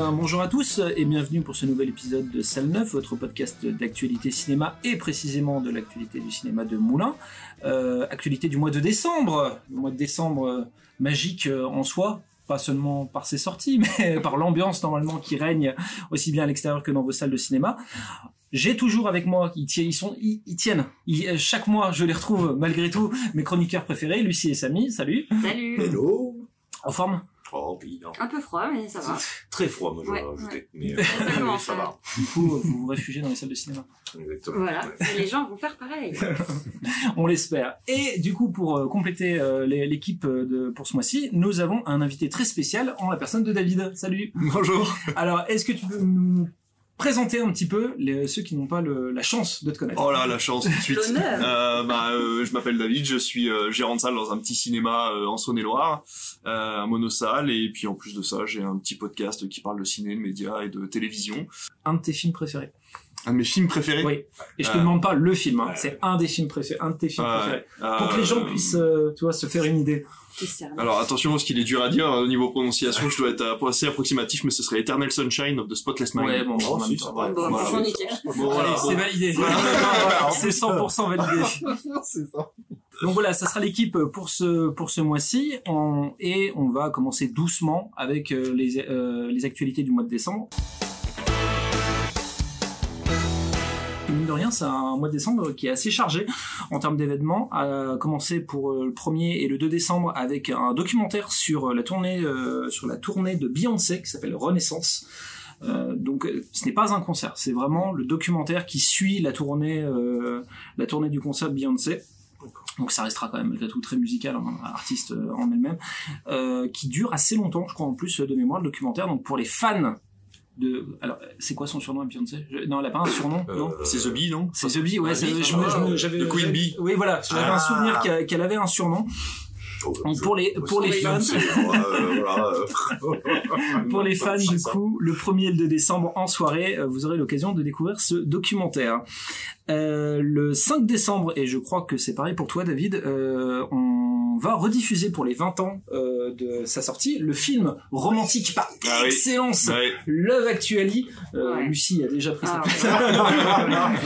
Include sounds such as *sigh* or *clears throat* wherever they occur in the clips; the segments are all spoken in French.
Bien, bonjour à tous et bienvenue pour ce nouvel épisode de Salle 9, votre podcast d'actualité cinéma et précisément de l'actualité du cinéma de Moulin. Euh, actualité du mois de décembre, le mois de décembre euh, magique euh, en soi, pas seulement par ses sorties, *laughs* mais par l'ambiance normalement qui règne aussi bien à l'extérieur que dans vos salles de cinéma. J'ai toujours avec moi, ils, tiennent, ils, sont, ils, ils tiennent. Ils- chaque mois, je les retrouve malgré tout, mes chroniqueurs préférés, Lucie et Samy. Salut. Salut Hello En forme? Oh non. Un peu froid, mais ça va. Très froid, moi j'aurais Ouais, rajouté. ouais. Mais euh, *laughs* Ça va. Du coup, vous vous réfugiez dans les salles de cinéma. Exactement. Voilà, et les gens vont faire pareil. *laughs* On l'espère. Et du coup, pour euh, compléter euh, l'équipe de pour ce mois-ci, nous avons un invité très spécial en la personne de David. Salut. Bonjour. Alors, est-ce que tu peux nous présenter un petit peu les, ceux qui n'ont pas le- la chance de te connaître Oh là, la chance tout de suite. Euh, bah, euh, je m'appelle David, je suis euh, gérant de salle dans un petit cinéma euh, en Saône-et-Loire, euh, un monosalle, et puis en plus de ça, j'ai un petit podcast qui parle de ciné, de médias et de télévision. Un de tes films préférés Un de mes films préférés. Oui. Et je te Euh, demande pas le film, hein. c'est un des films préférés, un de tes films Euh, préférés. euh, Pour que les gens puissent, euh, tu vois, se faire une idée. Alors attention, parce qu'il est dur à dire euh, au niveau prononciation, je dois être assez approximatif, mais ce serait Eternal Sunshine of the Spotless Mind. Ouais, bon. Bon, c'est validé. *laughs* C'est 100% validé. *laughs* C'est ça. Donc voilà, ça sera l'équipe pour ce pour ce mois-ci, et on va commencer doucement avec euh, les euh, les actualités du mois de décembre. Rien, c'est un mois de décembre qui est assez chargé en termes d'événements. À commencer pour euh, le 1er et le 2 décembre avec un documentaire sur euh, la tournée euh, sur la tournée de Beyoncé qui s'appelle Renaissance. Donc ce n'est pas un concert, c'est vraiment le documentaire qui suit la tournée la tournée du concert de Beyoncé. Donc ça restera quand même malgré tout très musical, hein, artiste en elle-même, qui dure assez longtemps, je crois en plus de mémoire le documentaire. Donc pour les fans de, alors c'est quoi son surnom à Beyoncé? Je- Non, elle a pas un surnom, non? Euh, C'est The Bee, non? C'est The Bee, ouais, Ah, j'avais The Queen Bee. Oui, voilà, j'avais un Ah. souvenir qu'elle avait un surnom. Oh, je- pour les pour les fans, Euh, euh, *laughs* pour les fans du coup, le 1er et le 2 décembre en soirée, vous aurez l'occasion de découvrir ce documentaire. Euh, le 5 décembre, et je crois que c'est pareil pour toi David, euh, on va rediffuser pour les 20 ans euh, de sa sortie le film romantique par Ah oui. excellence Ouais. Love Actually. Euh, Ouais. Lucie a déjà pris Ah, sa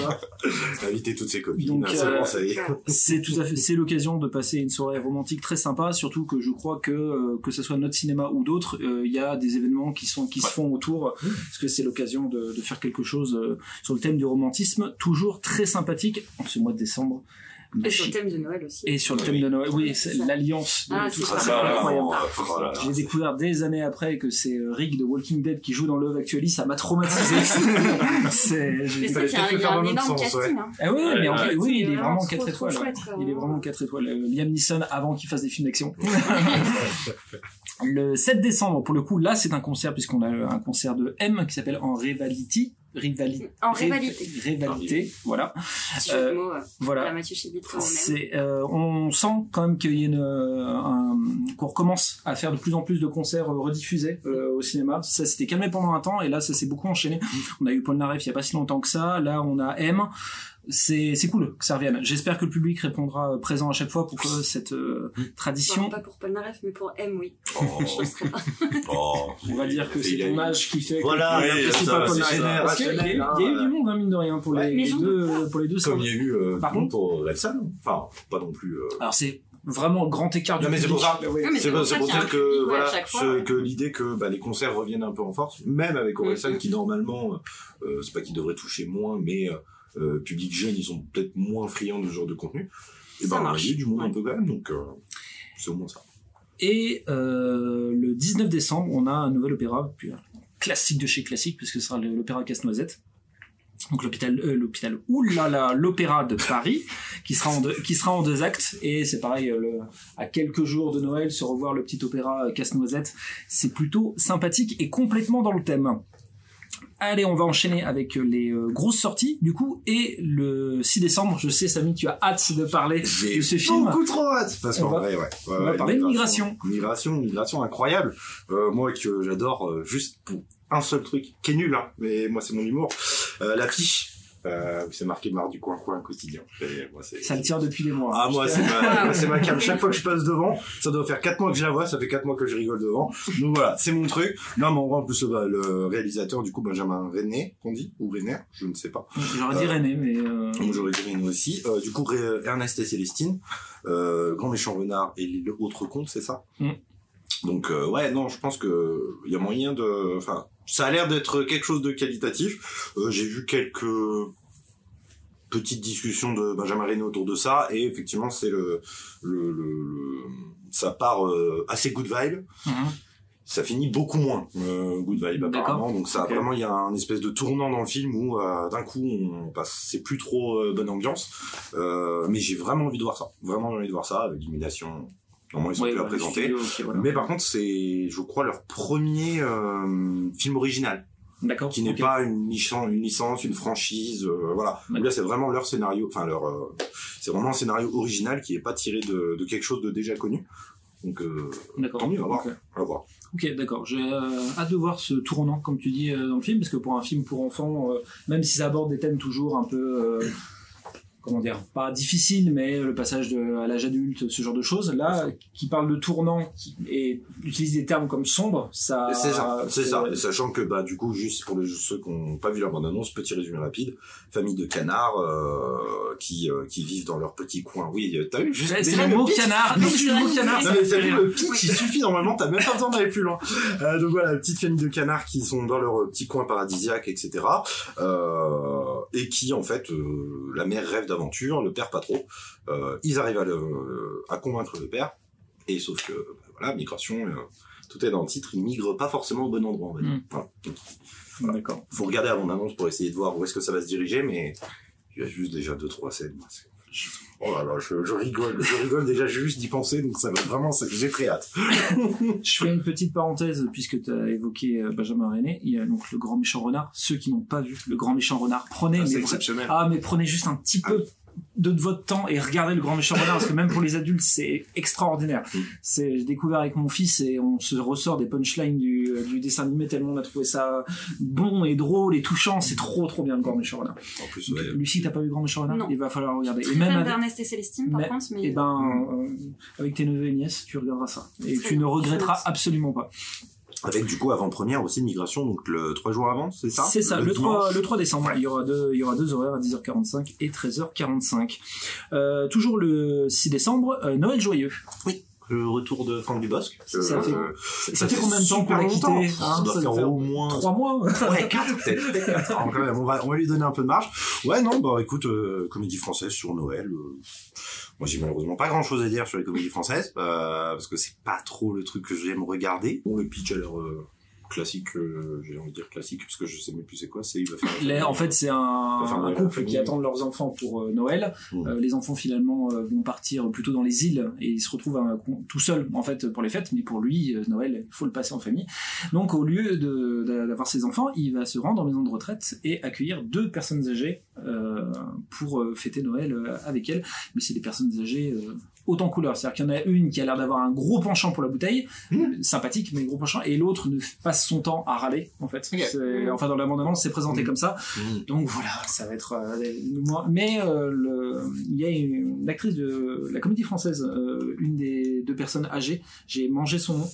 *laughs* Inviter toutes ses copines. Ah, c'est euh, c'est tout à fait c'est l'occasion de passer une soirée romantique très sympa surtout que je crois que euh, que ce soit notre cinéma ou d'autres euh, il y a des événements qui sont qui se font autour parce que c'est l'occasion de, de faire quelque chose euh, sur le thème du romantisme? Toujours très sympathique en ce mois de décembre Et sur le thème de Noël aussi. et sur le thème de Noël oui l'alliance de Ah, tout c'est ça c'est incroyable j'ai découvert des années après que c'est euh, Rick de Walking Dead qui joue dans Love Actually, ça m'a traumatisé. *laughs* c'est, j'ai- a faire un énorme casting. hein. Ah oui, mais en fait, oui, il est vraiment trop, 4 trop étoiles. chouette, Il est vraiment. vraiment 4 étoiles. Euh, Liam Neeson avant qu'il fasse des films d'action. *laughs* le 7 décembre, pour le coup, là, c'est un concert puisqu'on a un concert de M qui s'appelle En Rivality. Rivalité. En rivalité. Rivalité, voilà. Mots. euh, Voilà. La Mathieu euh, on sent quand même qu'il y a une, euh, un- qu'on recommence à faire de plus en plus de concerts euh, rediffusés euh, au cinéma. Ça s'était calmé pendant un temps et là ça s'est beaucoup enchaîné. On a eu Paul Naref il y a pas si longtemps que ça. Là on a M. C'est, c'est cool que ça revienne. J'espère que le public répondra euh, présent à chaque fois pour que cette euh, Bon, tradition, pas pour Paul Naref, mais pour M, oui. Oh, *laughs* Je pas. *laughs* oh. on va dire que c'est ton âge qui fait que Voilà, tu oui, pas Naref. Parce qu'il y, a- il y a eu du monde hein, mine de rien pour les, Ouais, j'en deux, pour les deux Comme il y a eu euh, Par contre- pour Repsal. Enfin, pas non plus. euh, Alors c'est vraiment grand écart du Non, mais c'est pour public. ça. Non, C'est pour, qu'il un que public, ouais, voilà, à chaque fois, ce- ouais. que l'idée que bah, les concerts reviennent un peu en force, même avec Orelsan Mhm. qui normalement, euh, c'est pas qu'ils devraient toucher moins, mais euh, euh, public jeune, ils sont peut-être moins friands de ce genre de contenu. Et Ça ben on a marche. eu du monde un peu quand même, donc euh, c'est au moins ça. Et euh, le 19 décembre, on a un nouvel opéra, puis un classique de chez classique, puisque ce sera l'opéra Casse-Noisette. Donc l'hôpital, euh, l'hôpital, oulala, l'opéra de Paris, qui sera en deux, qui sera en deux actes. Et c'est pareil, euh, le- à quelques jours de Noël, se revoir le petit opéra euh, Casse-Noisette, c'est plutôt sympathique et complètement dans le thème. Allez, on va enchaîner avec les euh, grosses sorties, du coup, et le 6 décembre, je sais, Samy, tu as hâte de parler de ce film. beaucoup trop hâte parce qu'en vrai, ouais, ouais, on va ouais, parler de migration. Migration, migration incroyable. Euh, moi que j'adore euh, juste pour un seul truc qui est nul, hein, mais moi c'est mon humour. Euh, L'affiche Euh, c'est marqué marre du coin coin quotidien. Et moi, c'est- Ça le tire depuis des mois. Ah moi c'est ma, *laughs* ma cam. Chaque fois que je passe devant, ça doit faire 4 mois que je la vois, ça fait 4 mois que je rigole devant. Donc voilà, c'est mon truc. Non mais en plus bah, le réalisateur du coup Benjamin René, qu'on dit ou René, je ne sais pas. J'aurais dit Euh, René, mais euh, Moi j'aurais dit René aussi. Euh, du coup Ré- Ernest et Célestine, euh, Grand méchant renard et l'île autre compte, c'est ça? Mm. Donc euh, ouais non, je pense que il y a moyen de, enfin ça a l'air d'être quelque chose de qualitatif. Euh, J'ai vu quelques petite discussion de Benjamin René autour de ça et effectivement c'est le, le, le, le- ça part euh, assez good vibe mhm. ça finit beaucoup moins good vibe apparemment donc ça Ok. vraiment il y a un espèce de tournant dans le film où d'un coup on passe c'est plus trop bonne ambiance mais j'ai vraiment envie de voir ça vraiment envie de voir ça avec l'illumination normalement ils sont plus à présenter voilà. mais par contre c'est je crois leur premier euh, film original D'accord. qui n'est pas une licence, une licence, une franchise, euh, voilà. Là, c'est vraiment leur scénario, enfin leur, euh, c'est vraiment un scénario original qui est pas tiré de, de quelque chose de déjà connu. Donc, D'accord. tant mieux, à voir. Ok. à voir. Ok, d'accord. J'ai euh, hâte de voir ce tournant, comme tu dis, euh, dans le film, parce que pour un film pour enfants, euh, même si ça aborde des thèmes toujours un peu, comment dire, pas difficiles, mais le passage de, à l'âge adulte, ce genre de choses, là, qui parle de tournant qui, et utilise des termes comme sombre, ça. c'est ça, c'est ça. Et Sachant que, bah, du coup, juste pour les, ceux qui n'ont pas vu la bande-annonce, petit résumé rapide, famille de canards, euh, qui, euh, qui vivent dans leur petit coin. Oui, euh, t'as vu, juste C'est le mot canard. Non, c'est le mot canard. Non mais t'as vu le pitch, il suffit normalement, t'as même pas besoin d'aller plus loin. Euh, donc voilà, petite famille de canards qui sont dans leur petit coin paradisiaque, etc. Euh, et qui en fait, euh, la mère rêve d'aventure, le père pas trop. Euh, ils arrivent à, le, à convaincre le père, et sauf que bah, voilà, migration, euh, tout est dans le titre, ils migrent pas forcément au bon endroit. On va dire. Mm. Voilà. Donc, D'accord. faut regarder avant l'annonce pour essayer de voir où est-ce que ça va se diriger, mais il y a juste déjà deux trois scènes. moi, c'est- Oh là là, je, je rigole, je rigole déjà juste d'y penser, donc ça va vraiment, j'ai très hâte. *laughs* Je fais une petite parenthèse puisque tu as évoqué euh, Benjamin René. Il y a donc le grand méchant renard. Ceux qui n'ont pas vu le grand méchant renard, prenez Ah, mais exceptionnel. Ah, mais prenez juste un petit peu de, de votre temps et regardez le grand méchant renard parce que même pour les adultes c'est extraordinaire. Mm. C'est j'ai découvert avec mon fils et on se ressort des punchlines du, euh, du dessin animé tellement on a trouvé ça bon et drôle et touchant. C'est trop trop bien le grand méchant renard. En plus, Donc, ouais, Lucie, t'as pas vu le grand méchant renard? Non. Il va falloir regarder. Et même avec, d'Ernest et Célestine, par mais- contre, mais et ben euh, avec tes neveux et nièces, tu regarderas ça et tu ne regretteras absolument pas. Avec du coup avant-première aussi de migration, donc le trois jours avant, c'est ça? C'est ça, le, 3, dimanche. le 3 décembre. Il, y aura deux, il y aura deux horaires à 10h45 et 13h45. Euh, toujours le 6 décembre, euh, Noël joyeux. Le retour de Franck Dubosc. Ça Euh, fait- euh, Ça, fait combien de temps qu'on l'a quitté Ça hein, doit ça faire doit faire au moins 3 mois Ouais, 4 peut-être, on va, on va lui donner un peu de marge. Ouais, non, bah écoute, euh, comédie française sur Noël. euh, moi, j'ai malheureusement pas grand-chose à dire sur les comédies françaises, euh, parce que c'est pas trop le truc que j'aime regarder. Bon, le pitch a l'air euh, classique, euh, j'ai envie de dire classique, parce que je sais même plus c'est quoi. C'est il va faire. Les- en fait, c'est un, couple qui attendent leurs enfants pour euh, Noël. Mm. Euh, les enfants finalement euh, vont partir plutôt dans les îles et ils se retrouvent tout seuls en fait pour les fêtes. Mais pour lui, euh, Noël, il faut le passer en famille. Donc au lieu d'avoir ses enfants, il va se rendre en maison de retraite et accueillir deux personnes âgées pour euh, fêter Noël euh, avec elles. Mais c'est des personnes âgées euh, autant couleur. C'est-à-dire qu'il y en a une qui a l'air d'avoir un gros penchant pour la bouteille, Mm. sympathique mais gros penchant, et l'autre ne passe son temps à râler en fait. Enfin dans la bande-annonce, c'est présenté Mm. comme ça. Mm. Donc voilà, ça va être euh. Mais euh, le- il y a une, une actrice de la comédie française, euh, une des deux personnes âgées. J'ai mangé son nom.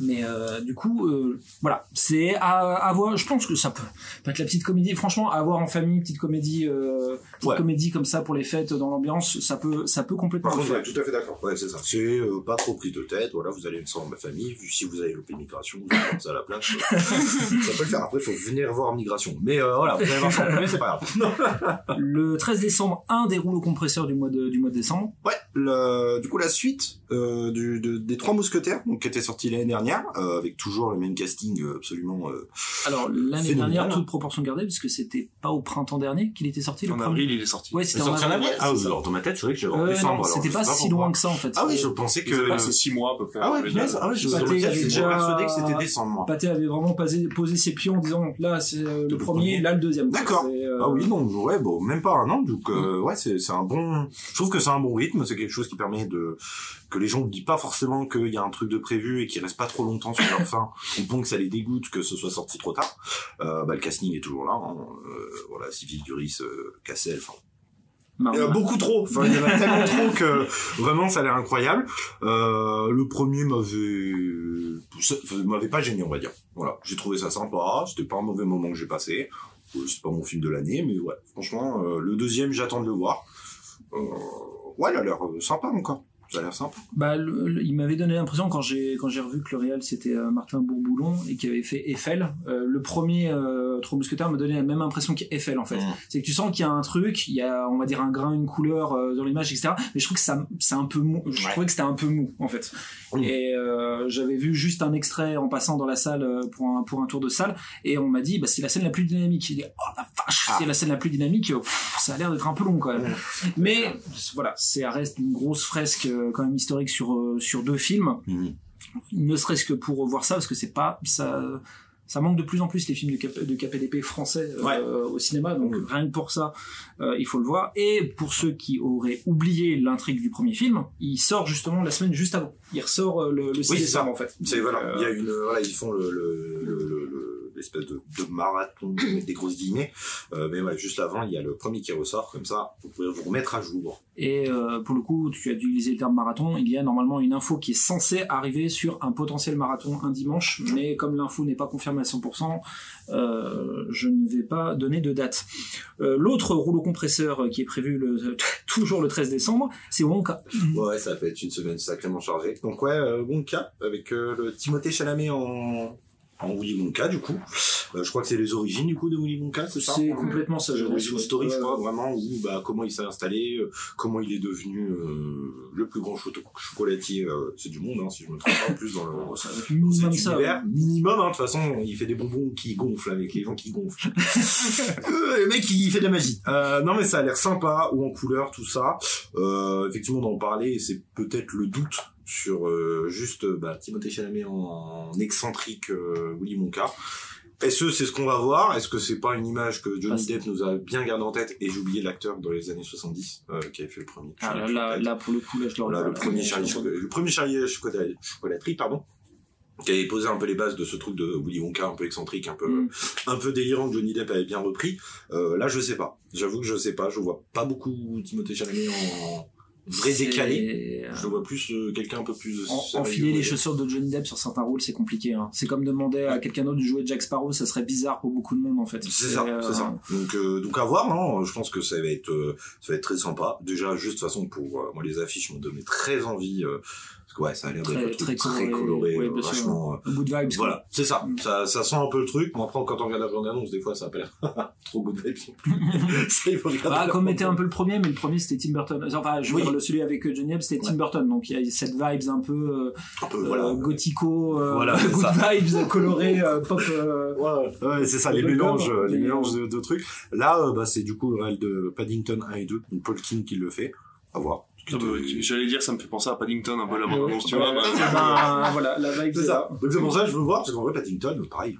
Mais euh, du coup, euh, voilà, c'est à, à voir. Je pense que ça peut, peut être la petite comédie. Franchement, à voir en famille, petite comédie, euh, petite Ouais. comédie comme ça pour les fêtes dans l'ambiance, ça peut, ça peut complètement Par contre, ouais, tout à fait d'accord. Ouais, c'est ça. C'est euh, pas trop pris de tête. Voilà, vous allez sans ma famille. Si vous avez loupé migration, vous ça à la place. euh, *laughs* ça peut le faire. Après, il faut venir voir migration. Mais voilà, vous allez voir ça en c'est pas grave. *laughs* Le 13 décembre, un des rouleaux compresseurs du mois de, du mois de décembre. Ouais, le, du coup la suite du, de- des Trois Mousquetaires, donc qui était sortie l'année dernière, euh, avec toujours le même casting euh, absolument. Euh, Alors l'année dernière, toute proportion gardée, puisque c'était pas au printemps dernier qu'il était sorti. Le En premier. avril, il est sorti. Ouais, c'était en avril. Ah oui, ça. alors dans ma tête, c'est vrai que j'avais en décembre. c'était pas si loin que ça en fait. Ah oui, je pensais Que... que. C'est 6 mois à peu près. Ah ouais, punaise, ah ouais, je j'étais déjà- persuadé que c'était décembre. Pathé avait vraiment posé, posé ses pions en disant là c'est euh, le premier, là le deuxième. D'accord. Euh, Ah oui, non, ouais, bon, même pas un an, donc euh, ouais, c'est c'est un bon. Je trouve que c'est un bon rythme, c'est quelque chose qui permet de que les gens n'oublient pas forcément qu'il y a un truc de prévu et qu'ils restent pas trop longtemps sur leur fin, au point que ça les dégoûte que ce soit sorti trop tard. Euh, bah, le casting est toujours là. Hein. Euh, voilà, Civil Duris, euh, Cassel, enfin Marron. il y en a beaucoup trop. Enfin, il y en a tellement trop que vraiment ça a l'air incroyable. Euh, le premier m'avait, m'avait pas gêné, on va dire. Voilà, j'ai trouvé ça sympa. C'était pas un mauvais moment que j'ai passé. Euh, C'est pas mon film de l'année, mais ouais, franchement, euh, le deuxième, j'attends de le voir. Euh, ouais, il a l'air euh, sympa encore. Ça a l'air sympa. Bah, le- le- il m'avait donné l'impression quand j'ai quand j'ai revu que le réel c'était euh, Martin Bourboulon et qui avait fait Eiffel. euh, le premier euh, Trois Mousquetaires me donnait la même impression qu'Eiffel en fait. Mhm. C'est que tu sens qu'il y a un truc, il y a on va dire un grain, une couleur euh, dans l'image, etc. Mais je trouve que ça c'est un peu mou. Je Ouais. trouvais que c'était un peu mou en fait. Mhm. Et j'avais vu juste un extrait en passant dans la salle pour un pour un tour de salle et on m'a dit bah c'est la scène la plus dynamique. Il dit oh la vache Ah. c'est la scène la plus dynamique. Pff, ça a l'air d'être un peu long quand même. Mais voilà, c'est reste une grosse fresque quand même historique sur euh, sur deux films. Mhm. Ne serait-ce que pour voir ça, parce que c'est pas ça. Ça manque de plus en plus les films de, Cap- de KPDP français euh, Ouais. au cinéma, donc Mhm. rien que pour ça, euh, il faut le voir. Et pour ceux qui auraient oublié l'intrigue du premier film, il sort justement la semaine juste avant. Il ressort euh, le, le 6 Oui, c'est ça. en fait. C'est voilà, Euh, il y a une, voilà, ils font le- l'espèce de, de marathon *clears throat* des grosses guillemets. Euh, mais ouais, juste avant, il y a le premier qui ressort, comme ça, vous pouvez vous remettre à jour. Et euh, pour le coup, tu as utilisé le terme marathon. Il y a normalement une info qui est censée arriver sur un potentiel marathon un dimanche, mais comme l'info n'est pas confirmée à 100%, euh, je ne vais pas donner de date. Euh, L'autre rouleau compresseur qui est prévu le, *laughs* toujours le 13 décembre, c'est Wonka. Ouais, ça va être une semaine sacrément chargée. Donc ouais, Wonka, avec euh, le Timothée Chalamet en, en Willy Wonka, du coup. Euh, je crois que c'est les origines, du coup, de Willy Wonka, c'est ça C'est complètement ça. J'ai une story, je crois, vraiment, où, bah, comment il s'est installé, euh, comment il est devenu euh, le plus grand chocolatier, euh, c'est du monde, hein, si je me trompe pas, en plus dans le... Ça être dans minimum cet ça. univers. Minimum, hein, de toute façon, il fait des bonbons qui gonflent avec les gens qui gonflent. *laughs* Euh, le mec, il fait de la magie. Euh, non, mais ça a l'air sympa, ou en couleur, tout ça. Euh, effectivement, d'en parler, c'est peut-être le doute sur euh, juste euh, bah, Timothée Chalamet en, en excentrique euh, Willy Wonka. Est-ce que c'est ce qu'on va voir? Est-ce que c'est pas une image que Johnny Depp nous a bien gardé en tête? Et j'ai oublié l'acteur dans les années 70 euh, qui avait fait le premier. Ah, là, là, là, pour le coup, là, je Voilà, pas. le premier Charlie le premier Charlie Chocolat- chocolaterie, pardon, qui avait posé un peu les bases de ce truc de Willy Wonka un peu excentrique, un peu, Mm. un peu délirant que Johnny Depp avait bien repris. Euh, là, je sais pas. J'avoue que je sais pas. Je vois pas beaucoup Timothée Chalamet en vrai décalé. Je le vois plus euh, quelqu'un un peu plus En- sérieux, enfiler les chaussures de Johnny Depp sur certains rôles, c'est compliqué. Hein. C'est comme demander à quelqu'un d'autre de jouer Jack Sparrow, ça serait bizarre pour beaucoup de monde en fait. C'est ça, euh, c'est ça. Donc, euh, donc à voir, non Je pense que ça va être, euh, ça va être très sympa. Déjà, juste de toute façon pour euh, moi, les affiches m'ont donné très envie. Parce que ouais, ça a l'air d'être Très- très très coloré, coloré, ouais, euh, bien sûr. vachement. euh, Good vibes. Voilà, c'est ça. Mm. ça. Ça sent un peu le truc. Bon, après, quand on regarde la bande-annonce, des fois, ça a pas l'air *laughs* trop good vibes *laughs* ça, il faut regarder Bah, comme était un peu le premier, mais le premier c'était Tim Burton. Enfin, je veux Oui. dire, le celui avec euh, Johnny Depp c'était Tim Ouais. Burton, donc il y a cette vibes un peu euh, Un peu, euh, voilà. gothico, euh, Voilà, *laughs* good ça. vibes, coloré, euh, pop. euh, Ouais, ouais, c'est ça, les mélanges, euh, les mélanges de, de trucs. Là, euh, bah, c'est du coup le réel de Paddington 1 et 2, donc Paul King qui le fait. À voir. Ah bah, J'allais dire, ça me fait penser à Paddington, un peu la bande-annonce, tu vois. bah, *laughs* ben, voilà, la vibe C'est est ça. là. Donc c'est pour ça que je veux voir, parce qu'en vrai, Paddington, pareil.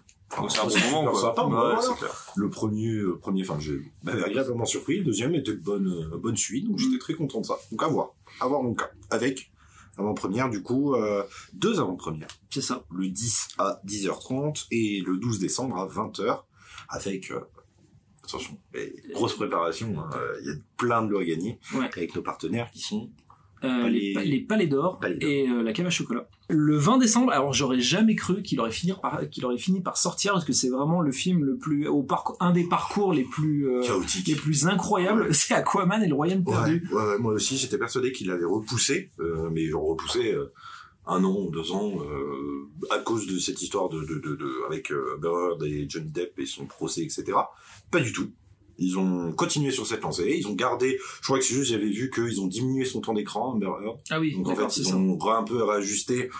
C'est un bon moment, quoi. sympa, Ouais, voilà. c'est clair. Le premier, euh, premier, enfin, j'ai agréablement surpris. Le deuxième était de bonne, euh, bonne suite, donc j'étais très content de ça. Donc à voir, à voir mon cas. Avec avant-première, du coup, euh, deux avant-premières. C'est ça. Le 10 à 10h30 et le 12 décembre à 20h. Avec, euh, attention, grosse préparation. hein, Il y a plein de lots à gagner Ouais. avec nos partenaires qui sont. Euh, Palais- les, les palais d'or et euh, la cave à chocolat. Le 20 décembre, alors j'aurais jamais cru qu'il aurait fini par qu'il aurait fini par sortir parce que c'est vraiment le film le plus au parcours un des parcours les plus euh, les plus incroyables, Ouais. c'est Aquaman et le royaume Ouais, perdu. ouais, moi aussi, j'étais persuadé qu'il l'avait repoussé, euh, mais genre repoussé euh, un an ou deux ans euh, à cause de cette histoire de, de, de, de- avec euh, et Johnny Depp et son procès, etc. Pas du tout. Ils ont continué sur cette lancée, ils ont gardé, je crois que c'est juste, j'avais vu qu'ils ont diminué son temps d'écran, Amber Heard. Ah oui, Donc en fait, ils ont un peu réajusté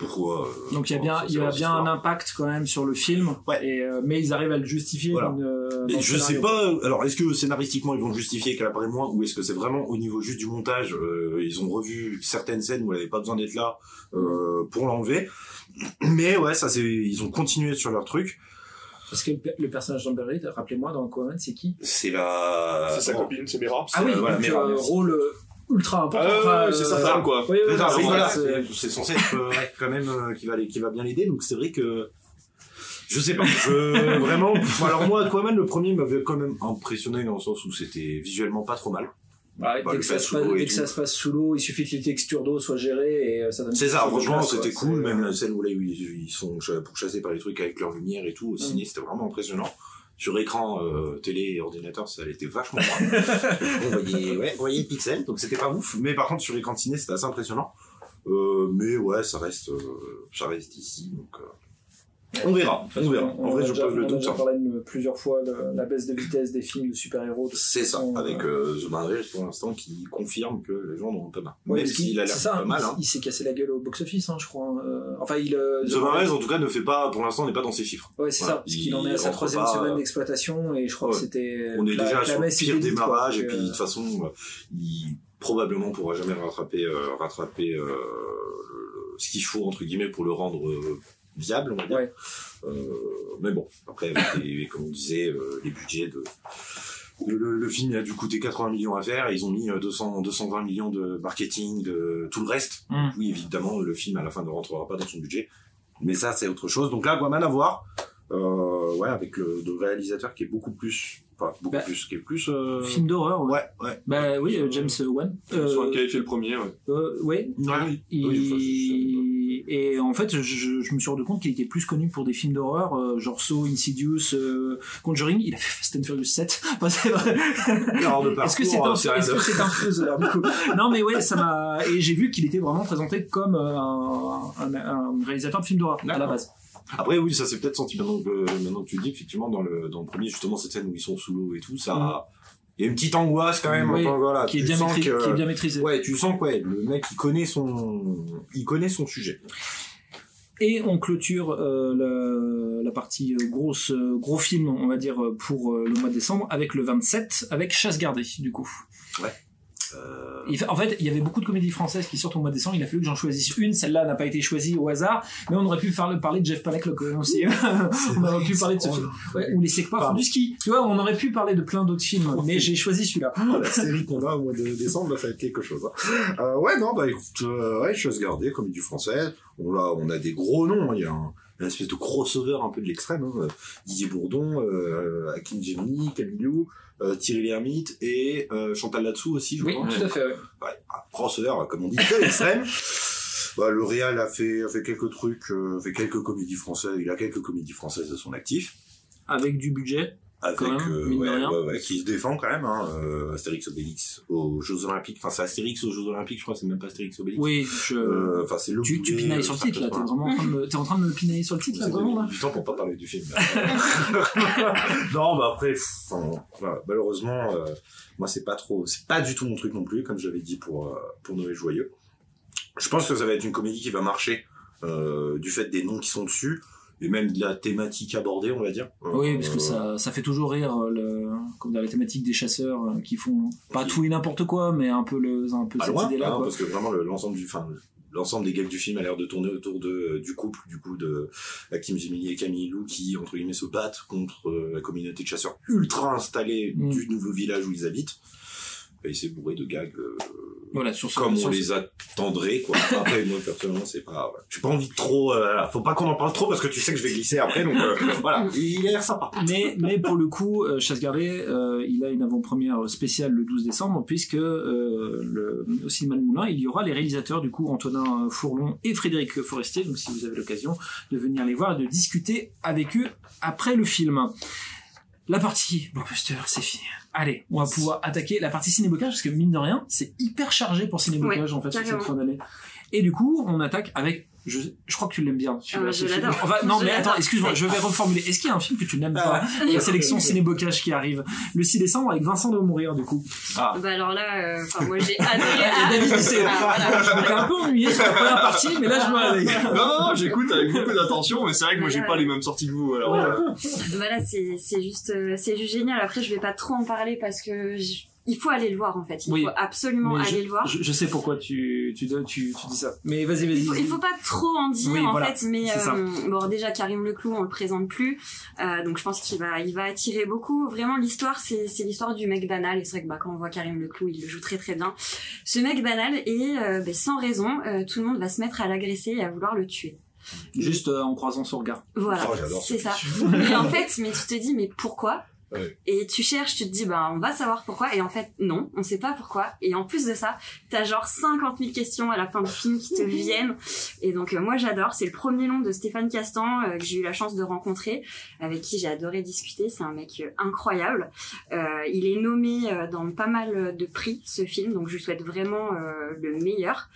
euh, Donc il y a bien il y a un impact quand même sur le film Ouais. et euh, mais ils arrivent à le justifier Voilà. dans dans je sais pas, alors est-ce que scénaristiquement ils vont le justifier qu'elle apparaît moins ou est-ce que c'est vraiment au niveau juste du montage, euh, ils ont revu certaines scènes où elle avait pas besoin d'être là euh, pour l'enlever. Mais ouais, ça c'est, ils ont continué sur leur truc. Parce que le, personnage d'Amber Heard, rappelez-moi dans Aquaman, c'est qui? C'est la. C'est sa copine, c'est Mera. Ah oui, voilà, donc, euh, rôle ultra important. Ah Enfin, ouais, c'est sa euh, femme, quoi. oui, oui, C'est voilà, censé être euh, quand même euh, qui va les- qui va bien l'aider donc c'est vrai que je sais pas je vraiment alors moi Aquaman le premier m'avait quand même impressionné dans le sens où c'était visuellement pas trop mal Ouais, Bah, dès que, ça se passe, l'eau et dès que tout. ça se passe sous l'eau, il suffit que les textures d'eau soient gérées et euh, ça donne c'est ça franchement c'était quoi. cool même la scène où là où ils, ils sont ch- pourchassés par les trucs avec leur lumière et tout au ciné c'était vraiment impressionnant sur écran euh, télé et ordinateur ça était vachement *laughs* moins on voyait ouais on voyait pixels donc c'était pas ouf. Mais par contre sur écran ciné c'était assez impressionnant. Euh, mais ouais ça reste euh, ça reste ici donc euh, on verra on verra en vrai je pose le on a doute hein. parlé plusieurs fois de la baisse de vitesse des films de super-héros. c'est ça avec euh, euh, The Ray, pour l'instant qui confirme que les gens n'ont pas mal ouais, même s'il a l'air pas mal il- hein. il, s'est cassé la gueule au box-office, hein, je crois. euh, enfin, il. euh, The Man Ray, en tout cas ne fait pas pour l'instant n'est pas dans ses chiffres Ouais, c'est Voilà, ça, parce qu'il il en est à sa troisième semaine euh, d'exploitation et je crois ouais. que c'était. on est la- déjà la sur le pire démarrage et puis de toute façon il probablement pourra jamais rattraper ce qu'il faut entre guillemets pour le rendre viable on va dire Ouais. Euh, mais bon après avec les- comme on disait euh, les budgets de le, le- le film il a dû coûter 80 millions à faire et ils ont mis euh, 200 220 millions de marketing de tout le reste Mm. oui évidemment le film à la fin ne rentrera pas dans son budget mais ça c'est autre chose donc là Aquaman à voir euh, ouais avec le, le réalisateur qui est beaucoup plus enfin beaucoup Bah, plus qui est plus euh, Film d'horreur, ouais. ouais ouais Bah oui, euh, James Wan. Euh, qui avait fait le premier, ouais. euh, ouais. Ouais, Il- oui, enfin, je- Et en fait, je, je me suis rendu compte qu'il était plus connu pour des films d'horreur, euh, genre Saw, Insidious, euh, Conjuring. Il a fait Fast and Furious 7. *laughs* Enfin, c'est vrai. Est-ce que c'est un, c'est rien est-ce de- que c'est un faiseur du coup? Non, mais ouais, ça m'a. Et j'ai vu qu'il était vraiment présenté comme euh, un, un- un réalisateur de films d'horreur à la base. Après, oui, ça s'est peut-être senti maintenant que, maintenant que tu le dis, effectivement, dans le, dans le premier, justement, cette scène où ils sont sous l'eau et tout, ça, il y a une petite angoisse quand même, voilà, Qui est, bien sens maîtrisé, que- qui est bien maîtrisé. Ouais, tu sens que, ouais, le mec, il connaît son, il connaît son sujet. Et on clôture euh, la partie euh, grosse, euh, gros film, on va dire, pour le mois de décembre, avec le 27, avec Chasse gardée, du coup. Euh, en fait, il y avait beaucoup de comédies françaises qui sortent au mois de décembre. Il a fallu que j'en choisisse une. Celle-là n'a pas été choisie au hasard, mais on aurait pu parler de Jeff Palak quand même aussi. *laughs* on aurait pu parler de ce film. Ouais, ou les Secpa font du ski. Tu vois, on aurait pu parler de plein d'autres films, mais j'ai choisi celui-là. Oh, la série qu'on a au mois de décembre, là, ça va être quelque chose. hein. Euh, ouais, non, bah écoute, euh, ouais, chose gardée, comédie française. On a, on a des gros noms. hein. Il y a un, une espèce de crossover un peu de l'extrême. Hein. Didier Bourdon, euh, Hakim Gemini, Camilou, euh, Thierry Lhermitte et euh, Chantal Latsou aussi, je Oui, crois. tout à fait. ouais. Ouais, un crossover, comme on dit, de l'extrême. *laughs* Bah, le Réal a fait, a fait quelques trucs, euh, fait quelques comédies françaises. Il a quelques comédies françaises de son actif. Avec du budget. Avec, Quand même, euh, ouais, ouais, ouais, qui se défend quand même, hein, euh, Astérix Obélix aux Jeux Olympiques. Enfin, c'est Astérix aux Jeux Olympiques, je crois, c'est même pas Astérix Obélix. Oui, je... Euh, Enfin, c'est le tu, tu pinailles euh, sur le titre, là. T'es vraiment en train de me, t'es en train de me pinailler sur le titre, là, vraiment, là. du temps pour pas parler du film. *laughs* non, bah après, enfin, voilà, malheureusement, euh, moi c'est pas trop, c'est pas du tout mon truc non plus, comme j'avais dit pour pour Noël joyeux. Je pense que ça va être une comédie qui va marcher du fait des noms qui sont dessus et même de la thématique abordée, on va dire. Oui, parce que Euh, ça, ça fait toujours rire, euh, le, comme dans la thématique des chasseurs, euh, qui font pas tout et n'importe quoi, mais un peu, le, un peu pas cette idée-là. quoi. parce que vraiment le- l'ensemble du, enfin, l'ensemble des gags du film a l'air de tourner autour de du couple, du coup de Hakim Gemini et Camille Lou qui entre guillemets se battent contre la communauté de chasseurs ultra installée Mm. du nouveau village où ils habitent. Et c'est bourré de gags euh, Voilà, sur comme on les attendrait quoi. Après moi personnellement c'est pas, ouais. j'ai pas envie de trop, euh, faut pas qu'on en parle trop parce que tu sais que je vais glisser après donc euh, *laughs* voilà. Il a l'air sympa. mais, mais pour le coup, euh, Chasse gardée, euh, il a une avant-première spéciale le 12 décembre, puisque euh, le, au cinéma de Moulin, il y aura les réalisateurs, du coup, Antonin Fourlon et Frédéric Forestier. Donc, si vous avez l'occasion de venir les voir et de discuter avec eux après le film. La partie blockbuster, c'est fini. Allez, on va pouvoir attaquer la partie cinébocage, parce que mine de rien, c'est hyper chargé pour cinébocage, en fait, sur cette fin d'année. Et du coup, on attaque avec... Je, je crois que tu l'aimes bien. Ah, je l'adore. Enfin, non, Je mais attends, excuse-moi, je vais reformuler. Est-ce qu'il y a un film que tu n'aimes pas? La sélection Cinébocage qui arrive le 6 décembre avec Vincent de mourir du coup. Ah. Bah alors là, euh, enfin moi j'ai adoré. *laughs* Il y a David qui s'est Ah, voilà. Un peu ennuyé sur la première partie, mais là je me réveille. Non, non, non, j'écoute avec beaucoup d'attention, mais c'est vrai que moi j'ai pas les mêmes sorties que vous. Alors, Voilà, c'est c'est juste, euh, c'est juste génial. Après, je vais pas trop en parler parce que je- il faut aller le voir en fait. Il Oui. faut absolument Mais aller le voir. Je, je sais pourquoi tu, tu, tu, tu dis ça. Mais vas-y, vas-y. Il faut, il faut pas trop en dire Oui, en voilà, fait, mais euh, bon déjà Karim Leclou on le présente plus, euh, donc je pense qu'il va il va attirer beaucoup. Vraiment l'histoire c'est c'est l'histoire du mec banal et c'est vrai que bah, quand on voit Karim Leclou il le joue très très bien. Ce mec banal et euh, ben, sans raison euh, tout le monde va se mettre à l'agresser et à vouloir le tuer. Juste euh, en croisant son regard. Voilà, Oh, c'est ce ça. Et *laughs* en fait, mais tu te dis, mais pourquoi Ouais. Et tu cherches, tu te dis, bah, on va savoir pourquoi. Et en fait, non, on sait pas pourquoi. Et en plus de ça, t'as genre 50 000 questions à la fin du film qui te *laughs* viennent. Et donc, euh, moi, j'adore. C'est le premier long de Stéphane Castan euh, que j'ai eu la chance de rencontrer, avec qui j'ai adoré discuter. C'est un mec euh, incroyable. Euh, il est nommé euh, dans pas mal de prix, ce film. Donc, je lui souhaite vraiment euh, le meilleur.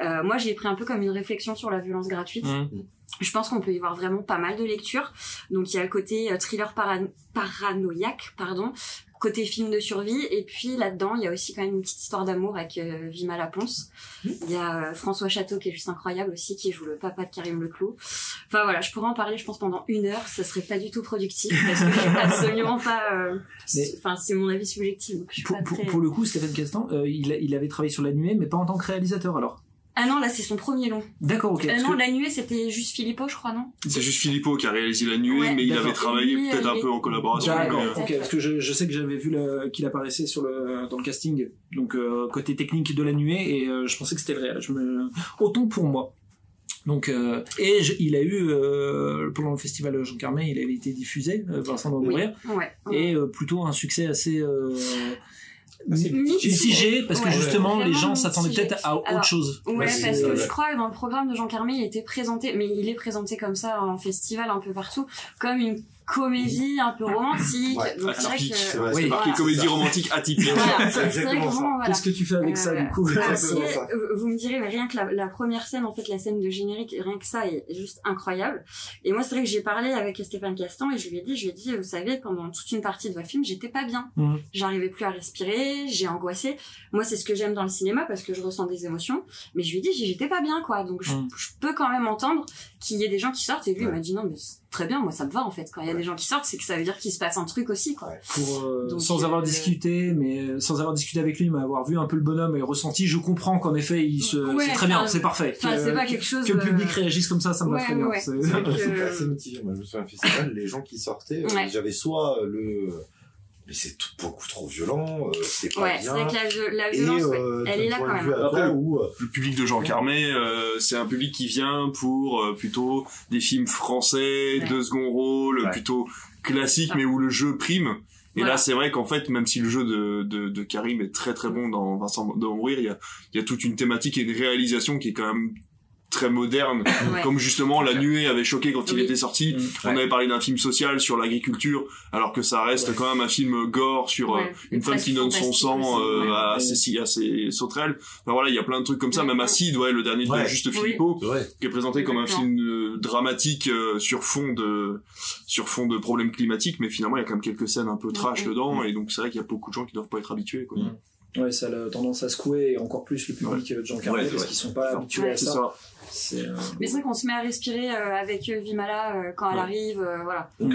Euh, moi, j'ai pris un peu comme une réflexion sur la violence gratuite. Mmh. Je pense qu'on peut y voir vraiment pas mal de lectures. Donc il y a le côté euh, thriller paran- paranoïaque, pardon, côté film de survie, et puis là-dedans il y a aussi quand même une petite histoire d'amour avec euh, Vima Laponce. Il y a euh, François Château qui est juste incroyable aussi, qui joue le papa de Karim Leclou. Enfin voilà, je pourrais en parler, je pense pendant une heure, ça serait pas du tout productif parce que je suis absolument pas. euh, Enfin c'est mon avis subjectif, donc je suis Pour, pas pour, très. pour le coup, Stéphane Castan, il, a- il avait travaillé sur La Nuée, mais pas en tant que réalisateur alors? Ah non là c'est son premier long. D'accord, ok. Euh, non que- la nuée c'était juste Philippot je crois non? C'est juste Philippot qui a réalisé La Nuée, Ouais, mais il avait travaillé peut-être euh, un peu en collaboration. D'accord, euh, ok, parce que je, je sais que j'avais vu qu'il apparaissait sur le, dans le casting, donc euh, côté technique de la nuée, et euh, je pensais que c'était le réel. Je me... Autant pour moi. Donc, euh, et je- il a eu, euh, pendant le festival Jean Carmet, il avait été diffusé, euh, Vincent doit Oui. Ouais. et euh, plutôt un succès assez euh, Assez mitigé. mitigé, parce que Ouais, justement, les gens s'attendaient peut-être à autre Alors, chose. Ouais, Ouais, parce que ouais. je crois que dans le programme de Jean Carmé, il était présenté, mais il est présenté comme ça en festival un peu partout, comme une comédie un peu romantique. Ouais, Donc c'est vrai atypique, que c'est vrai, Oui. c'est marqué Voilà. comédie romantique atypique. Voilà. Qu'est-ce que tu fais avec ça, Euh, du coup Après, ça. euh, vous me direz, mais rien que la, la première scène, en fait, la scène de générique, rien que ça est juste incroyable. Et moi, c'est vrai que j'ai parlé avec Stéphane Castan et je lui ai dit, je lui ai dit, vous savez, pendant toute une partie de votre film, j'étais pas bien. Mhm. J'arrivais plus à respirer, j'ai angoissé. Moi, c'est ce que j'aime dans le cinéma parce que je ressens des émotions. Mais je lui ai dit, j'étais pas bien, quoi. Donc, je, je peux quand même entendre qu'il y ait des gens qui sortent. Et lui, il m'a dit, non, mais très bien, moi, ça me va, en fait. Quand il y a des gens qui sortent, c'est que ça veut dire qu'il se passe un truc aussi, quoi. Ouais. pour euh, Donc, sans avoir euh, discuté mais sans avoir discuté avec lui mais avoir vu un peu le bonhomme et ressenti je comprends qu'en effet il se Ouais, c'est très bien c'est parfait que, c'est pas quelque chose. que le euh, public réagisse comme ça ça me va très bien ouais. C'est- euh, *laughs* assez. Moi, je me souviens un festival, les gens qui sortaient, euh, Ouais. j'avais soit le. Mais c'est tout- beaucoup trop violent, euh, c'est pas Ouais, c'est bien. vrai que la, la Et, violence, ouais, euh, elle est là quand même. Après, où, euh, le public de Jean Carmet, euh, c'est un public qui vient pour euh, plutôt des films français, Ouais. deux seconds rôles, Ouais. plutôt classiques, mais où le jeu prime. Et Voilà. là, c'est vrai qu'en fait, même si le jeu de, de, de Karim est très très bon dans Vincent de mourir, il y a, il y a toute une thématique et une réalisation qui est quand même très moderne. Ouais. Comme justement La Nuée avait choqué quand il était sorti. Mm. On avait parlé d'un film social sur l'agriculture, alors que ça reste Ouais. quand même un film gore sur euh, Ouais, une femme qui donne son sang euh, ouais. à, Ouais. ses, à ses sauterelles. Enfin voilà, il y a plein de trucs comme ça. Ouais. Même Acide, ouais, le dernier de Ouais. Juste. Philippot, ouais. qui est présenté comme un film euh, dramatique euh, sur fond de sur fond de problèmes climatiques, mais finalement il y a quand même quelques scènes un peu trash dedans, et donc c'est vrai qu'il y a beaucoup de gens qui doivent pas être habitués. Quoi. Mhm. ouais ça a tendance à secouer et encore plus le public euh, de Jean Carmet Ouais, parce ouais. qu'ils sont pas habitués à ça, ça. Euh, Mais c'est vrai qu'on se met à respirer euh, avec euh, Vimala euh, quand elle Ouais. arrive, euh, voilà. On,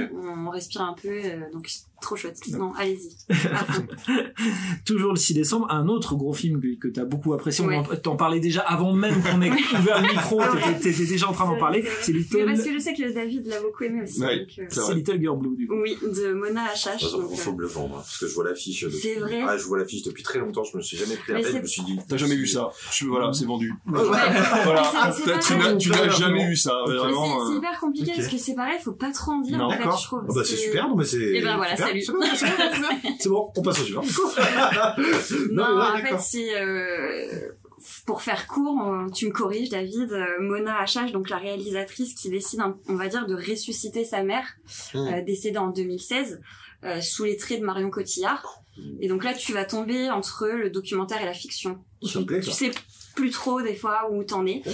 on respire un peu, euh, donc c'est trop chouette. Non, allez-y. *laughs* Toujours le 6 décembre un autre gros film que, que t'as beaucoup apprécié Ouais. on en- t'en parlais déjà avant même qu'on ait *laughs* ouvert le micro Ah ouais. t'étais déjà en train d'en parler c'est Mais Little parce que je sais que David l'a beaucoup aimé aussi. Ouais. euh, C'est vrai. Little Girl Blue du coup oui, de Mona façon, donc, il faut euh, me le vendre, hein, parce que je vois l'affiche depuis. C'est vrai Ah, je vois l'affiche depuis très longtemps, je me suis jamais pris la Mais tête, je me suis dit. T'as jamais vu ça Je, Voilà, c'est vendu. Ouais. Voilà, Tu n'as tu n'as jamais vu ça, vraiment. c'est- c'est euh, hyper compliqué parce que c'est pareil, faut pas trop en dire Non. en fait, je trouve. Ah bah c'est super, non mais c'est. Et ben voilà, super. salut. *laughs* C'est bon, on passe au suivant. Non, en fait, c'est euh, pour faire court, on- tu me corriges, David. euh, Mona Hachache, donc la réalisatrice qui décide, un- on va dire, de ressusciter sa mère, Mm. euh, décédée en 2016, euh, sous les traits de Marion Cotillard. Et donc là, tu vas tomber entre le documentaire et la fiction. Me plaît, Tu sais plus trop des fois où t'en es. Oh.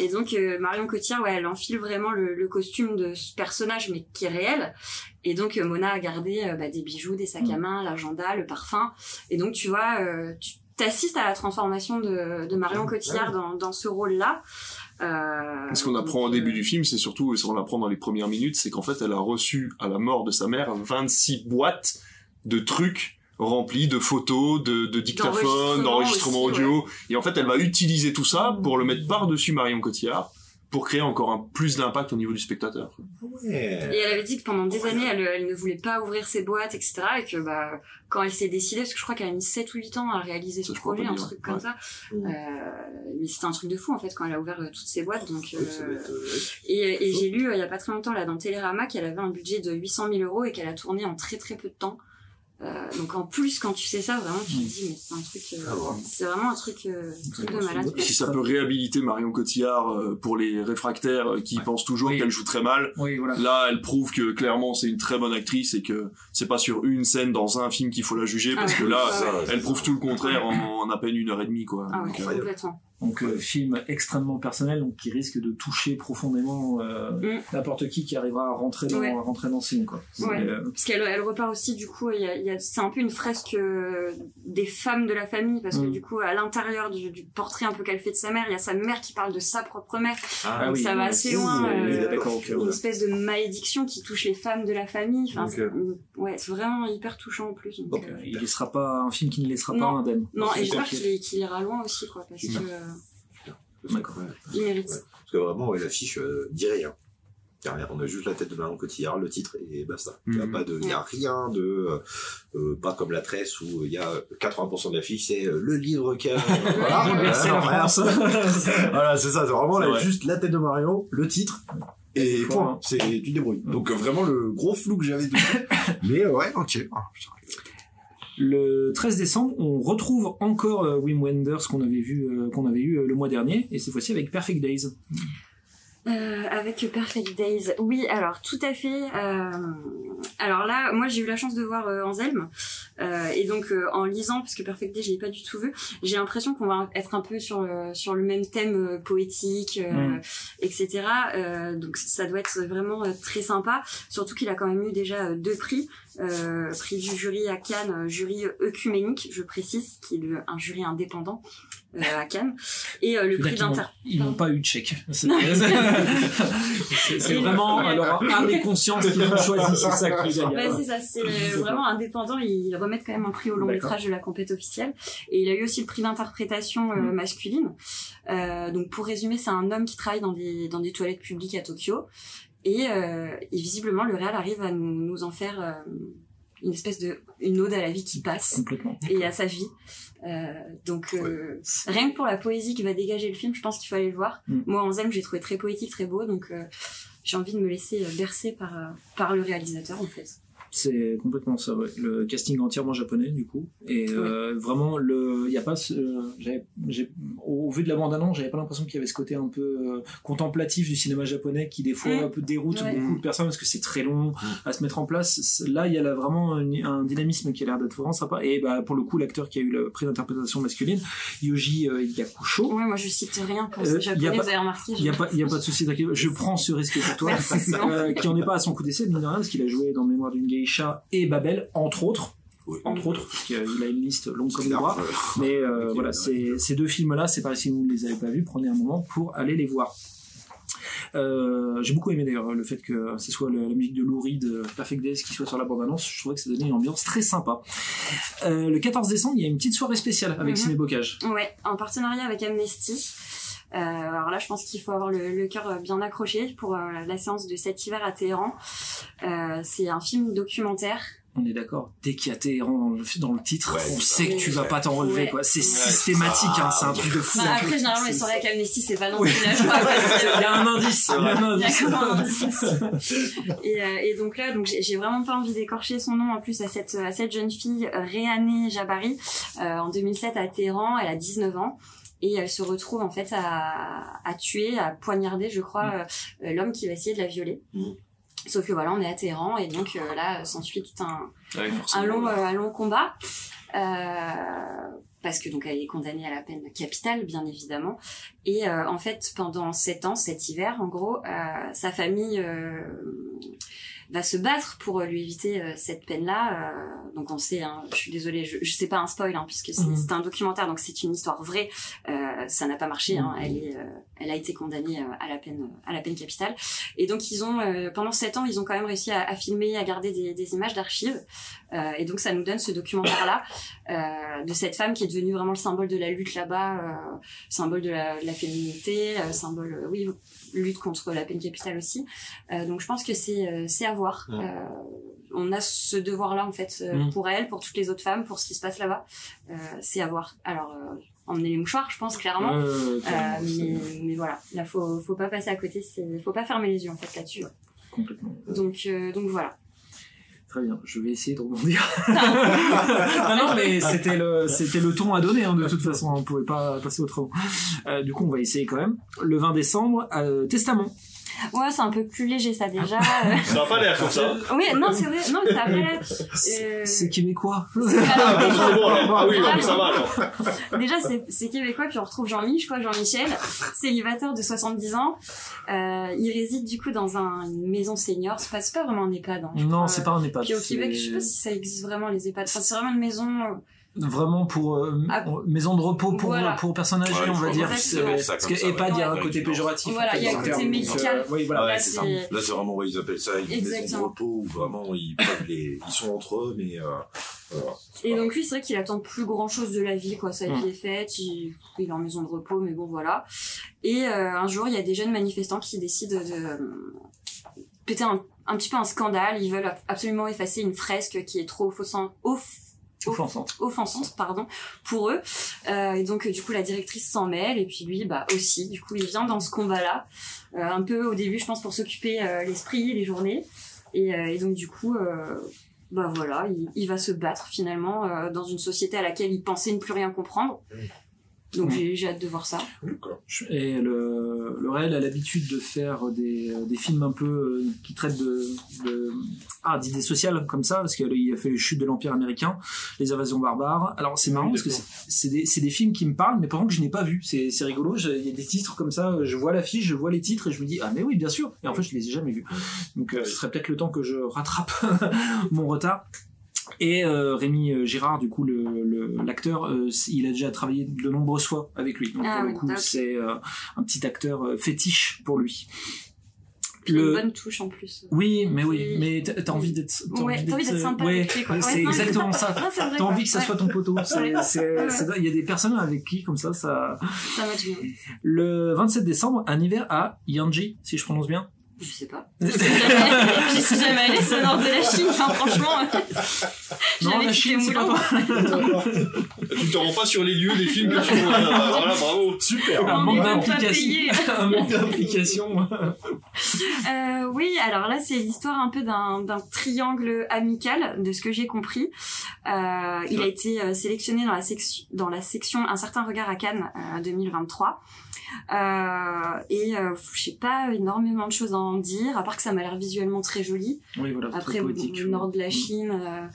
Et donc euh, Marion Cotillard, ouais, elle enfile vraiment le, le costume de ce personnage, mais qui est réel. Et donc euh, Mona a gardé euh, bah, des bijoux, des sacs à main, l'agenda, le parfum. Et donc tu vois, euh, tu t'assistes à la transformation de, de Marion Cotillard dans, dans ce rôle-là. Euh, Ce qu'on apprend au donc, début euh, du film, c'est surtout, et ce qu'on apprend dans les premières minutes, c'est qu'en fait, elle a reçu, à la mort de sa mère, 26 boîtes de trucs rempli de photos, de, de dictaphones, D'enregistrements audio. Et en fait, elle va utiliser tout ça pour le mettre par-dessus Marion Cotillard pour créer encore un plus d'impact au niveau du spectateur. Et Ouais. elle avait dit que pendant des années, elle, elle ne voulait pas ouvrir ses boîtes, etc. Et que bah, quand elle s'est décidée, parce que je crois qu'elle a mis 7 ou 8 ans à réaliser ce projet, un truc ouais. comme ça. Euh, mais c'était un truc de fou en fait quand elle a ouvert euh, toutes ses boîtes. Donc, euh, être, euh, Et, et j'ai lu euh, il y a pas très longtemps là dans Télérama qu'elle avait un budget de 800 000 euros et qu'elle a tourné en très très peu de temps. Euh, donc en plus quand tu sais ça vraiment tu te dis mais c'est un truc euh, Ah c'est vraiment un truc, euh, truc de malade. Si ça peut réhabiliter Marion Cotillard euh, pour les réfractaires qui Ouais. pensent toujours Oui. qu'elle joue très mal, Oui, voilà. Là, elle prouve que clairement c'est une très bonne actrice et que c'est pas sur une scène dans un film qu'il faut la juger parce Ah que là, Ah ça, ouais. c'est elle ça. prouve tout le contraire en, en à peine une heure et demie quoi. Ah ouais, Donc, euh, complètement. Donc euh, film extrêmement personnel, donc qui risque de toucher profondément euh, Mm. n'importe qui qui arrivera à rentrer dans, Ouais. à rentrer dans le film quoi. Ouais. euh, Parce qu'elle elle repart aussi du coup, il y a, y a- c'est un peu une fresque des femmes de la famille parce que Mm. du coup à l'intérieur du, du portrait un peu qu'elle fait de sa mère, il y a sa mère qui parle de sa propre mère, Ah, donc ça va assez loin. oui, euh, une espèce de malédiction qui touche les femmes de la famille. Enfin, c'est- ouais, c'est vraiment hyper touchant en plus. donc, euh, Il laissera pas un film qui ne laissera Non. pas indemne. Non, et j'espère qu'il qu'il ira loin aussi, quoi, parce que euh, D'accord. Ouais. il mérite. Ouais. Parce que vraiment, ouais, l'affiche euh, dit rien. Derrière, on a juste la tête de Marion Cotillard, le titre et basta. Il y a Mhm. pas de, y a rien de, euh, euh, pas comme la tresse où il y a 80% de l'affiche, c'est euh, le livre qu'a, *laughs* voilà, Bouleverser la voilà, France. *laughs* voilà, c'est ça, c'est vraiment là, Ouais. juste la tête de Marion, le titre, et point. hein. C'est, tu te débrouilles. Donc, euh, vraiment le gros flou que j'avais dessus. *laughs* Mais, euh, ouais, ok. Ah, putain. Le 13 décembre, on retrouve encore euh, Wim Wenders qu'on avait vu, euh, qu'on avait eu euh, le mois dernier, et cette fois-ci avec Perfect Days. Euh, avec Perfect Days, oui, alors tout à fait. euh, alors là, moi j'ai eu la chance de voir euh, Anselme, euh, et donc euh, en lisant, parce que Perfect Days je l'ai pas du tout vu, j'ai l'impression qu'on va être un peu sur le, sur le même thème euh, poétique, euh, Mm. etc. Euh, donc ça doit être vraiment euh, très sympa, surtout qu'il a quand même eu déjà euh, deux prix, euh, prix du jury à Cannes, euh, jury œcuménique, je précise, qui est le- un jury indépendant euh, à Cannes, et euh, le prix d'inter. Ils n'ont pas eu de chèque. *laughs* C'est vraiment alors âme et conscience qu'ils ont choisi, c'est ça qui Ouais, gagnant. c'est ça, c'est vraiment indépendant. Ils remettent quand même un prix au long métrage de la compète officielle. Et il a eu aussi le prix d'interprétation euh, Mm. masculine. Euh, donc pour résumer, c'est un homme qui travaille dans des, dans des toilettes publiques à Tokyo. Et, euh, et visiblement, le réal arrive à nous, nous en faire euh, une espèce de une ode à la vie qui passe et à sa vie. Euh, donc euh, rien que pour la poésie qui va dégager le film, je pense qu'il faut aller le voir. Mm. Moi, Anselme, j'ai trouvé très poétique, très beau, donc euh, j'ai envie de me laisser bercer par par le réalisateur en fait. C'est complètement ça, ouais. Le casting entièrement japonais, du coup. Et euh, vraiment, le, il y a pas ce, au, au vu de la bande-annonce, j'avais pas l'impression qu'il y avait ce côté un peu euh, contemplatif du cinéma japonais qui, des fois, Mm. un peu déroute Ouais. beaucoup de personnes parce que c'est très long à se mettre en place. Là, il y a là vraiment un, un dynamisme qui a l'air d'être vraiment sympa. Et bah, pour le coup, l'acteur qui a eu le prix d'interprétation masculine, Yoji euh, Yakusho, Ouais, moi je cite rien pour Euh, a japonais, pas- vous avez remarqué. il n'y a pas, il y a pas de souci. Je prends ce risque pour toi. Euh, qui en est pas à son coup d'essai, mine de rien, parce qu'il a joué dans Mémoire d'une geisha et Babel, entre autres. Oui. Entre autres, parce qu'il a il a une liste longue comme le bras. Mais euh, *laughs* voilà, ces, ces deux films-là, c'est pareil, si vous ne les avez pas vus, prenez un moment pour aller les voir. Euh, j'ai beaucoup aimé d'ailleurs le fait que ce soit le- la musique de Lou Reed, euh, Perfect Days qui soit sur la bande-annonce. Je trouvais que ça donnait une ambiance très sympa. Euh, le 14 décembre, il y a une petite soirée spéciale avec Mhm. Ciné Bocage. Ouais, en partenariat avec Amnesty. Euh, alors là, je pense qu'il faut avoir le, le cœur bien accroché pour euh, la séance de cet hiver à Téhéran. Euh, c'est un film documentaire. On est d'accord. Dès qu'il y a Téhéran dans le, dans le titre, Ouais, on sait que tu vas pas t'en relever. Ouais. quoi. C'est Ouais. systématique, hein, c'est un truc de fou. Bah, après, généralement, les soirées avec Amnesty, c'est *laughs* pas non Oui. plus la joie. parce que- Il y a un indice. Il y a un Il y a indice. et, euh, et donc là, donc j'ai vraiment pas envie d'écorcher son nom en plus à cette à cette jeune fille Réanée Jabari euh, en 2007 à Téhéran. Elle a 19 ans. Et elle se retrouve en fait à, à tuer, à poignarder, je crois, euh, euh, l'homme qui va essayer de la violer. Mm. Sauf que voilà, on est à Téhéran et donc euh, là s'ensuit tout un, Ouais, un forcément. long, euh, un long combat. Euh, parce que donc elle est condamnée à la peine capitale, bien évidemment. Et euh, en fait, pendant sept ans, cet hiver, en gros, euh, sa famille euh, va se battre pour lui éviter cette peine-là. donc on sait, hein, je suis désolée, je, je sais pas un spoil hein, puisque c'est c'est un documentaire, donc c'est une histoire vraie. ça n'a pas marché. Hein, elle est, elle a été condamnée à la peine, à la peine capitale. Et donc ils ont, pendant sept ans, ils ont quand même réussi à, à filmer, à garder des, des images d'archives. Euh, et donc ça nous donne ce documentaire-là euh, de cette femme qui est devenue vraiment le symbole de la lutte là-bas, euh, symbole de la, de la féminité, symbole, oui, lutte contre la peine capitale aussi. Donc je pense que c'est c'est à voir. On a ce devoir-là en fait Mm. pour elle, pour toutes les autres femmes, pour ce qui se passe là-bas. C'est à voir. Alors emmener les mouchoirs, je pense clairement. Euh, Euh, mais, voilà, là faut faut pas passer à côté, c'est faut pas fermer les yeux en fait là-dessus. complètement. Donc euh, donc voilà. Très bien, je vais essayer de rebondir. *laughs* non, non, mais c'était le, c'était le ton à donner, hein, de toute façon, on pouvait pas passer autrement. Euh, du coup, on va essayer quand même. Le 20 décembre, euh, Testament. Ouais, c'est un peu plus léger ça déjà. Ah. Euh, Ça n'a pas l'air comme ça. oui, non, c'est vrai. Non, mais ça a pas l'air. Euh, C'est québécois. Ah, déjà, bon, alors. Ah oui, non, mais ça va alors. *laughs* déjà, c'est, québécois, puis on retrouve Jean-Mich, quoi, Jean-Michel, célibataire de 70 ans. Euh, il réside du coup dans un, une maison senior. C'est pas, pas vraiment un EHPAD. Hein, je Non, crois. c'est pas un EHPAD. Puis au Québec, je sais pas si ça existe vraiment les EHPAD. Enfin, c'est vraiment une maison. Vraiment pour euh, Ah. maison de repos pour, Voilà. pour personnes âgées, Ouais, on va dire. Parce que EHPAD, il y a un côté péjoratif. Voilà, il y a un côté médical. euh, oui, voilà. Ouais, là, c'est ça. c'est- Là, c'est vraiment, ouais, ils appellent ça une maison de repos où vraiment ils les, ils sont entre eux, mais euh, voilà. Et donc lui, c'est vrai qu'il attend plus grand chose de la vie, quoi. Sa vie est faite, il, il est en maison de repos, mais bon, voilà. Et euh, un jour, il y a des jeunes manifestants qui décident de euh, péter un, un petit peu un scandale. Ils veulent absolument effacer une fresque qui est trop offensante, off- Offensante. offensante pardon, pour eux. Euh, et donc, euh, du coup, la directrice s'en mêle, et puis lui, bah aussi. Du coup, il vient dans ce combat-là, euh, un peu au début, je pense, pour s'occuper euh, l'esprit, les journées. Et, euh, et donc, du coup, euh, bah voilà, il, il va se battre finalement euh, dans une société à laquelle il pensait ne plus rien comprendre. Donc, Mm. j'ai j'ai hâte de voir ça. D'accord. Et le, le réel a l'habitude de faire des, des films un peu euh, qui traitent de, de ah, d'idées sociales comme ça, parce qu'il a fait les chutes de l'Empire américain, les invasions barbares. Alors c'est marrant Oui, parce que c'est des, c'est des films qui me parlent, mais par contre je n'ai pas vu. C'est c'est rigolo, il y a des titres comme ça, je vois l'affiche, je vois les titres et je me dis ah mais oui bien sûr. Et en fait je les ai jamais vus. Donc euh, ce serait peut-être le temps que je rattrape *laughs* mon retard. Et euh, Rémi euh, Girard, du coup, le, le- l'acteur, euh, il a déjà travaillé de nombreuses fois avec lui. Donc Ah pour le coup, c'est euh, un petit acteur euh, fétiche pour lui. Puis Le- une bonne touche en plus. Oui, mais oui, mais t'as envie d'être, t'as Ouais, envie d'être sympa ouais, quoi. ouais, c'est exactement ça. T'as envie que ça soit ton poteau. Il y a des personnes avec qui, comme ça, ça. Ça match bien. Le 27 décembre, un hiver à Yanji, si je prononce bien. Je sais pas. Je suis jamais, je suis jamais allée au nord de la Chine, enfin, franchement. Non, J'avais la Chine, c'est pas. *laughs* Tu te rends pas sur les lieux des films que tu vois. Voilà, bravo. Super. *laughs* Un manque d'implication. un manque d'implication. Euh, oui, alors là, c'est l'histoire un peu d'un triangle amical, de ce que j'ai compris. Euh, il a été euh, sélectionné dans la, section dans la section Un certain regard à Cannes euh, 2023. Euh, et euh, je sais pas énormément de choses à en dire, à part que ça m'a l'air visuellement très joli. Oui, voilà. Après, au nord de la. Chine, euh,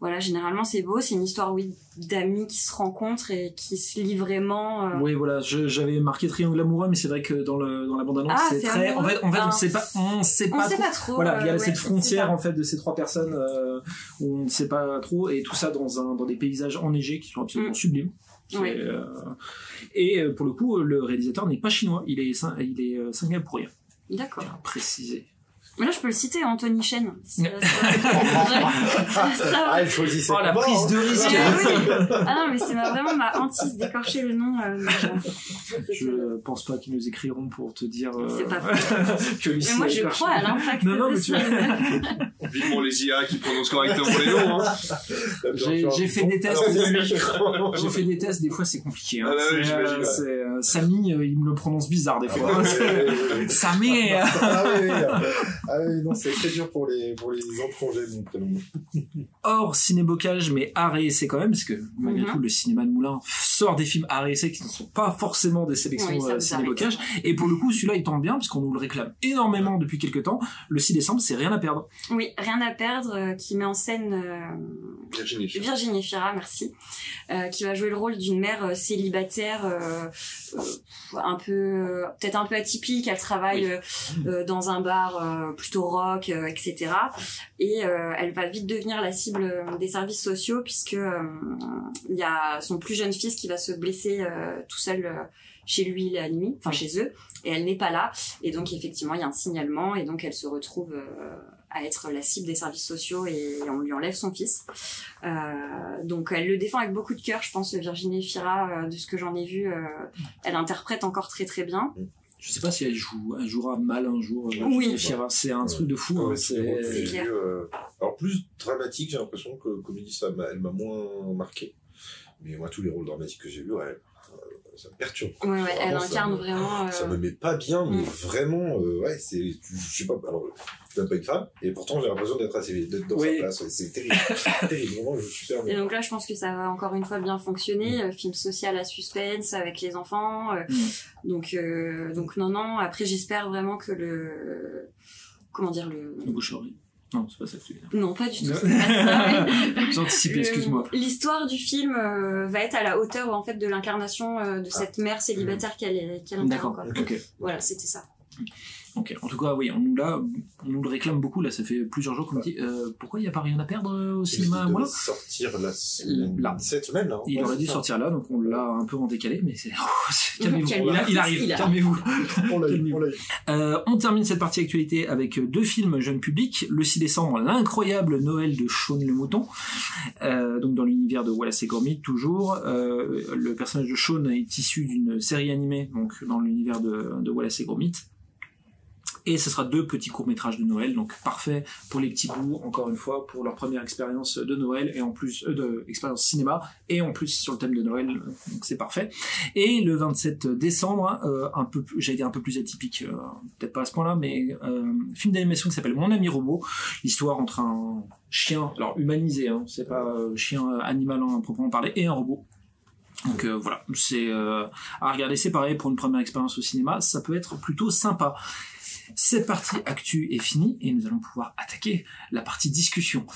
voilà, généralement c'est beau. C'est une histoire, oui, d'amis qui se rencontrent et qui se lient vraiment. euh, Oui, voilà, j'avais marqué triangle amoureux, mais c'est vrai que dans, le, dans la bande-annonce, Ah, c'est très. En fait, en fait on Ah. sait pas, on sait On pas sait trop. pas trop. Voilà, il y a cette frontière en fait de ces trois personnes euh, où on ne sait pas trop, et tout ça dans un dans des paysages enneigés qui sont absolument Mm. sublimes. Euh, et euh, pour le coup, le réalisateur n'est pas chinois, il est il est euh, singapourien. D'accord. Précisé. Mais là, je peux le citer, Anthony Chen. C'est- *laughs* ça- Ah, il choisit ses Oh la prise de risque. Ah oui. Ah non, mais c'est vraiment ma hantise d'écorcher le nom. euh, Je pense pas qu'ils nous écriront pour te dire euh, C'est pas *laughs* que mais moi, je crois à l'impact Non, non, de mais tu-. *laughs* Vivement les IA qui prononcent correctement les noms. Hein. J'ai fait des tests. Alors, J'ai fait des tests, des fois c'est compliqué. Hein. Ah bah oui, euh, Samy, euh, il me le prononce bizarre des fois. Samy, Ah oui. Ah non, c'est très dur pour les, pour les étrangers, mon prénom. hors cinébocage, mais art et essai quand même, parce que malgré Mhm. tout, le cinéma de Moulin sort des films art et essai qui ne sont pas forcément des sélections Oui, euh, cinébocage. Et pour le coup, celui-là, il tombe bien, parce qu'on nous le réclame énormément depuis quelques temps. Le 6 décembre, c'est rien à perdre. Oui, Rien à perdre, euh, qui met en scène euh, Virginie. Virginie Fira, merci, euh, qui va jouer le rôle d'une mère euh, célibataire euh, un peu peut-être un peu atypique elle travaille euh, euh, dans un bar euh, plutôt rock etc et elle va vite devenir la cible des services sociaux puisque il y a son plus jeune fils qui va se blesser tout seul chez lui la nuit enfin chez eux et elle n'est pas là. Et donc effectivement il y a un signalement et donc elle se retrouve à être la cible des services sociaux et on lui enlève son fils. Euh, donc elle le défend avec beaucoup de cœur, je pense, Virginie Fira, euh, de ce que j'en ai vu, euh, elle interprète encore très très bien. Je sais pas si elle joue, elle jouera mal un jour. Euh, oui. Fira, c'est un truc de fou. Hein, c'est clair. alors plus dramatique, j'ai l'impression que comédie, ça elle m'a moins marqué. Mais moi, tous les rôles dramatiques que j'ai vus, ouais, ça me perturbe. Ouais, ouais, elle incarne vraiment. Ça me met pas bien, mais mm. vraiment, ouais, c'est, je sais pas, alors, pas une femme, et pourtant j'ai l'impression d'être assez d'être dans sa place. C'est terrible. *laughs* terrible, vraiment, je suis Et donc là, je pense que ça va encore une fois bien fonctionner. Mm. Euh, film social à suspense avec les enfants. Euh, mm. Donc, euh, donc non, non. Après, j'espère vraiment que le. Comment dire le. Le boucherie. Non, c'est pas ça que tu. Non, pas du tout. *laughs* Excuse-moi. L'histoire du film va être à la hauteur en fait de l'incarnation de cette ah. mère célibataire qu'elle qu incarne. D'accord. Voilà, c'était ça. En tout cas, oui, on nous, là, on nous le réclame beaucoup. Là, ça fait plusieurs jours qu'on me dit euh, pourquoi il n'y a pas rien à perdre euh, au cinéma Il devait sortir la là. cette semaine. Là, il aurait dû sortir là, donc on l'a un peu en décalé, mais c'est. *laughs* Oh, calmez-vous. il, arrive. Calmez-vous. euh, on termine cette partie actualité avec deux films jeunes publics. Le 6 décembre, l'incroyable Noël de Sean le Mouton. Euh, donc dans l'univers de Wallace et Gromit, toujours. Euh, le personnage de Sean est issu d'une série animée, donc dans l'univers de, de Wallace et Gromit et ce sera deux petits courts-métrages de Noël, donc parfait pour les petits bouts, encore une fois, pour leur première expérience de Noël, et en plus, euh, de expérience cinéma, et en plus sur le thème de Noël, donc c'est parfait. Et le 27 décembre, euh, un peu, j'allais dire un peu plus atypique, euh, peut-être pas à ce point-là, mais euh, film d'animation qui s'appelle Mon ami robot, l'histoire entre un chien, alors humanisé, hein, c'est pas chien animal en proprement parler, et un robot. Donc voilà, c'est à regarder, c'est pareil pour une première expérience au cinéma, ça peut être plutôt sympa. Cette partie actu est finie et nous allons pouvoir attaquer la partie discussion.